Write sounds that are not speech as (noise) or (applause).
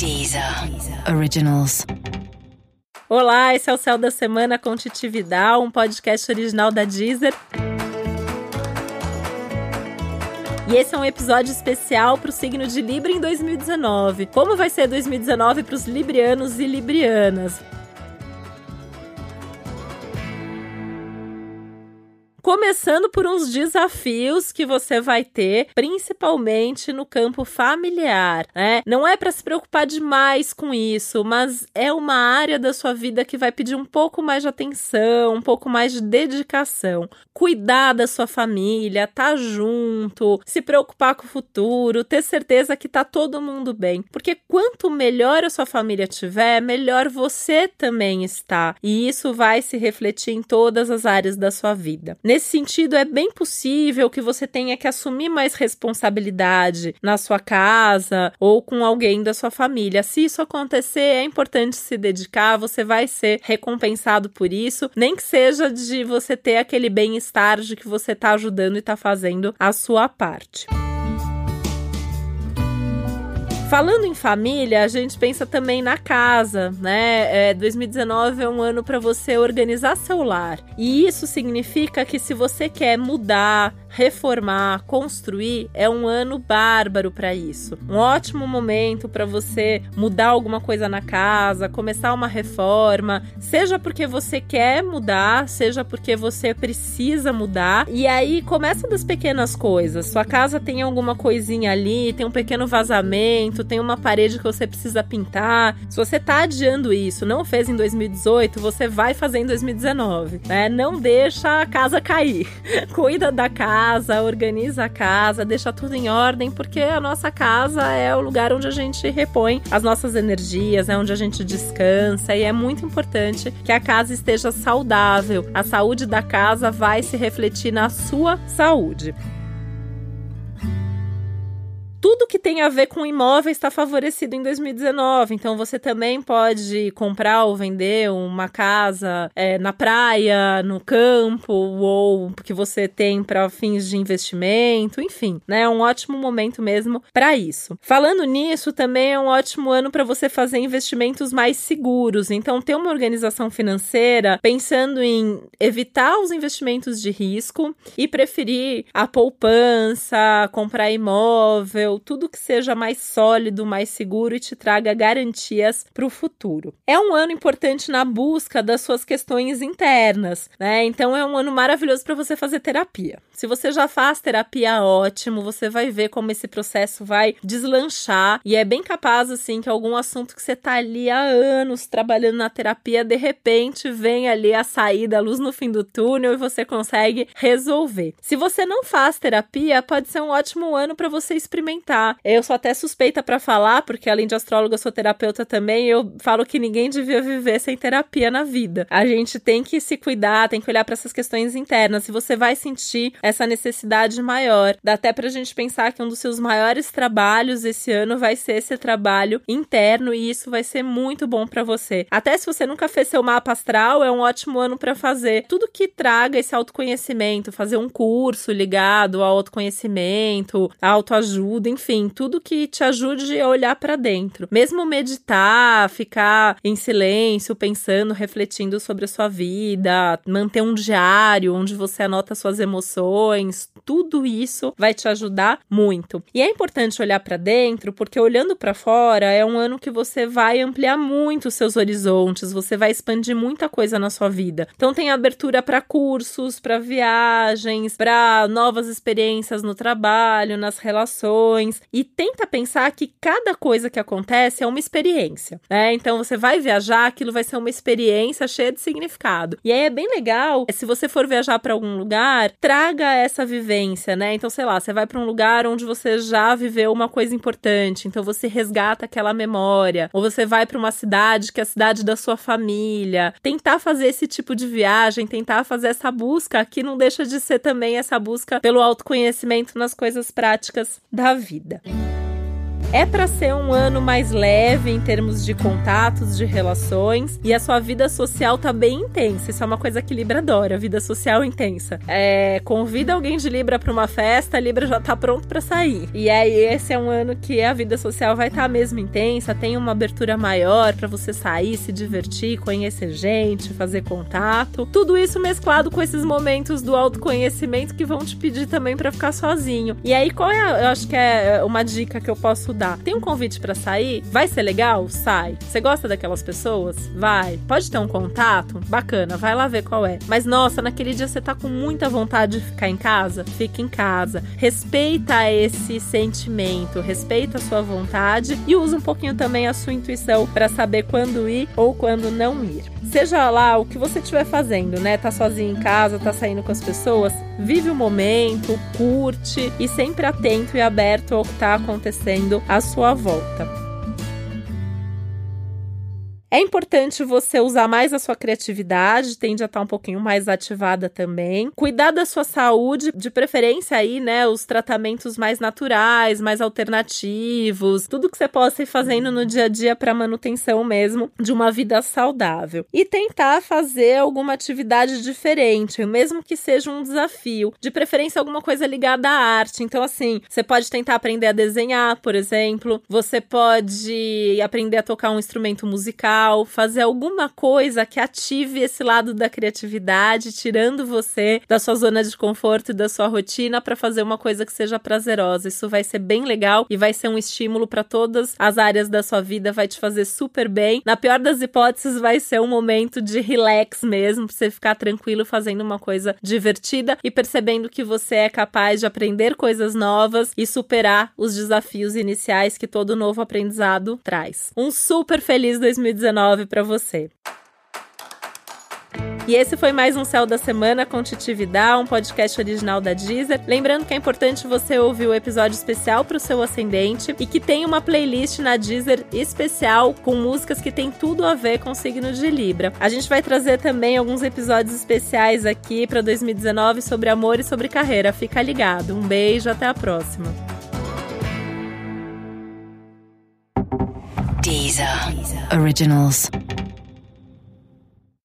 Deezer Originals. Olá, esse é o Céu da Semana com Titividade, um podcast original da Deezer. E esse é um episódio especial para o signo de Libra em 2019. Como vai ser 2019 para os librianos e librianas? Começando por uns desafios que você vai ter, principalmente no campo familiar, né? Não é para se preocupar demais com isso, mas é uma área da sua vida que vai pedir um pouco mais de atenção, um pouco mais de dedicação. Cuidar da sua família, tá junto, se preocupar com o futuro, ter certeza que tá todo mundo bem. Porque quanto melhor a sua família tiver, melhor você também está. E isso vai se refletir em todas as áreas da sua vida. Nesse sentido, é bem possível que você tenha que assumir mais responsabilidade na sua casa ou com alguém da sua família. Se isso acontecer, é importante se dedicar, você vai ser recompensado por isso, nem que seja de você ter aquele bem-estar de que você está ajudando e está fazendo a sua parte. Falando em família, a gente pensa também na casa, né? É, 2019 é um ano para você organizar seu lar. E isso significa que se você quer mudar, reformar, construir, é um ano bárbaro para isso. Um ótimo momento para você mudar alguma coisa na casa, começar uma reforma, seja porque você quer mudar, seja porque você precisa mudar. E aí começa das pequenas coisas. Sua casa tem alguma coisinha ali, tem um pequeno vazamento, tem uma parede que você precisa pintar. Se você tá adiando isso, não fez em 2018, você vai fazer em 2019, né? Não deixa a casa cair. (laughs) Cuida da casa casa, organiza a casa, deixa tudo em ordem, porque a nossa casa é o lugar onde a gente repõe as nossas energias, é onde a gente descansa e é muito importante que a casa esteja saudável. A saúde da casa vai se refletir na sua saúde tudo que tem a ver com imóveis está favorecido em 2019. Então você também pode comprar ou vender uma casa é, na praia, no campo, ou que você tem para fins de investimento, enfim, né? É um ótimo momento mesmo para isso. Falando nisso, também é um ótimo ano para você fazer investimentos mais seguros. Então, ter uma organização financeira pensando em evitar os investimentos de risco e preferir a poupança, comprar imóvel tudo que seja mais sólido, mais seguro e te traga garantias para o futuro. É um ano importante na busca das suas questões internas, né? Então é um ano maravilhoso para você fazer terapia. Se você já faz terapia, ótimo, você vai ver como esse processo vai deslanchar e é bem capaz assim que algum assunto que você tá ali há anos trabalhando na terapia, de repente vem ali a saída, a luz no fim do túnel e você consegue resolver. Se você não faz terapia, pode ser um ótimo ano para você experimentar eu sou até suspeita para falar, porque além de astróloga, eu sou terapeuta também. Eu falo que ninguém devia viver sem terapia na vida. A gente tem que se cuidar, tem que olhar para essas questões internas. Se você vai sentir essa necessidade maior, dá até pra gente pensar que um dos seus maiores trabalhos esse ano vai ser esse trabalho interno e isso vai ser muito bom para você. Até se você nunca fez seu mapa astral, é um ótimo ano para fazer. Tudo que traga esse autoconhecimento, fazer um curso ligado ao autoconhecimento, autoajuda, enfim tudo que te ajude a olhar para dentro. Mesmo meditar, ficar em silêncio, pensando, refletindo sobre a sua vida, manter um diário onde você anota suas emoções, tudo isso vai te ajudar muito. E é importante olhar para dentro, porque olhando para fora é um ano que você vai ampliar muito os seus horizontes, você vai expandir muita coisa na sua vida. Então tem abertura para cursos, para viagens, para novas experiências no trabalho, nas relações e tenta pensar que cada coisa que acontece é uma experiência, né? Então você vai viajar, aquilo vai ser uma experiência cheia de significado. E aí é bem legal, se você for viajar para algum lugar, traga essa vivência, né? Então, sei lá, você vai para um lugar onde você já viveu uma coisa importante, então você resgata aquela memória, ou você vai para uma cidade que é a cidade da sua família. Tentar fazer esse tipo de viagem, tentar fazer essa busca, que não deixa de ser também essa busca pelo autoconhecimento nas coisas práticas da vida vida. É para ser um ano mais leve em termos de contatos, de relações e a sua vida social tá bem intensa. Isso é uma coisa que Libra adora, vida social intensa. É, convida alguém de Libra para uma festa, Libra já tá pronto para sair. E aí esse é um ano que a vida social vai estar tá mesmo intensa, tem uma abertura maior para você sair, se divertir, conhecer gente, fazer contato. Tudo isso mesclado com esses momentos do autoconhecimento que vão te pedir também para ficar sozinho. E aí qual é, eu acho que é uma dica que eu posso Tem um convite para sair? Vai ser legal? Sai. Você gosta daquelas pessoas? Vai. Pode ter um contato? Bacana, vai lá ver qual é. Mas nossa, naquele dia você tá com muita vontade de ficar em casa? Fica em casa. Respeita esse sentimento, respeita a sua vontade e usa um pouquinho também a sua intuição para saber quando ir ou quando não ir. Seja lá o que você estiver fazendo, né? Tá sozinho em casa, tá saindo com as pessoas, vive o momento, curte e sempre atento e aberto ao que tá acontecendo à sua volta. É importante você usar mais a sua criatividade, tende a estar um pouquinho mais ativada também. Cuidar da sua saúde, de preferência aí, né, os tratamentos mais naturais, mais alternativos, tudo que você possa ir fazendo no dia a dia para manutenção mesmo de uma vida saudável. E tentar fazer alguma atividade diferente, mesmo que seja um desafio, de preferência alguma coisa ligada à arte. Então assim, você pode tentar aprender a desenhar, por exemplo, você pode aprender a tocar um instrumento musical fazer alguma coisa que ative esse lado da criatividade, tirando você da sua zona de conforto e da sua rotina para fazer uma coisa que seja prazerosa. Isso vai ser bem legal e vai ser um estímulo para todas as áreas da sua vida, vai te fazer super bem. Na pior das hipóteses, vai ser um momento de relax mesmo, para você ficar tranquilo fazendo uma coisa divertida e percebendo que você é capaz de aprender coisas novas e superar os desafios iniciais que todo novo aprendizado traz. Um super feliz 2019 2019 para você. E esse foi mais um Céu da Semana com Titividade, um podcast original da Deezer. Lembrando que é importante você ouvir o episódio especial para o seu ascendente e que tem uma playlist na Deezer especial com músicas que tem tudo a ver com o signo de Libra. A gente vai trazer também alguns episódios especiais aqui para 2019 sobre amor e sobre carreira. Fica ligado. Um beijo, até a próxima. Originals.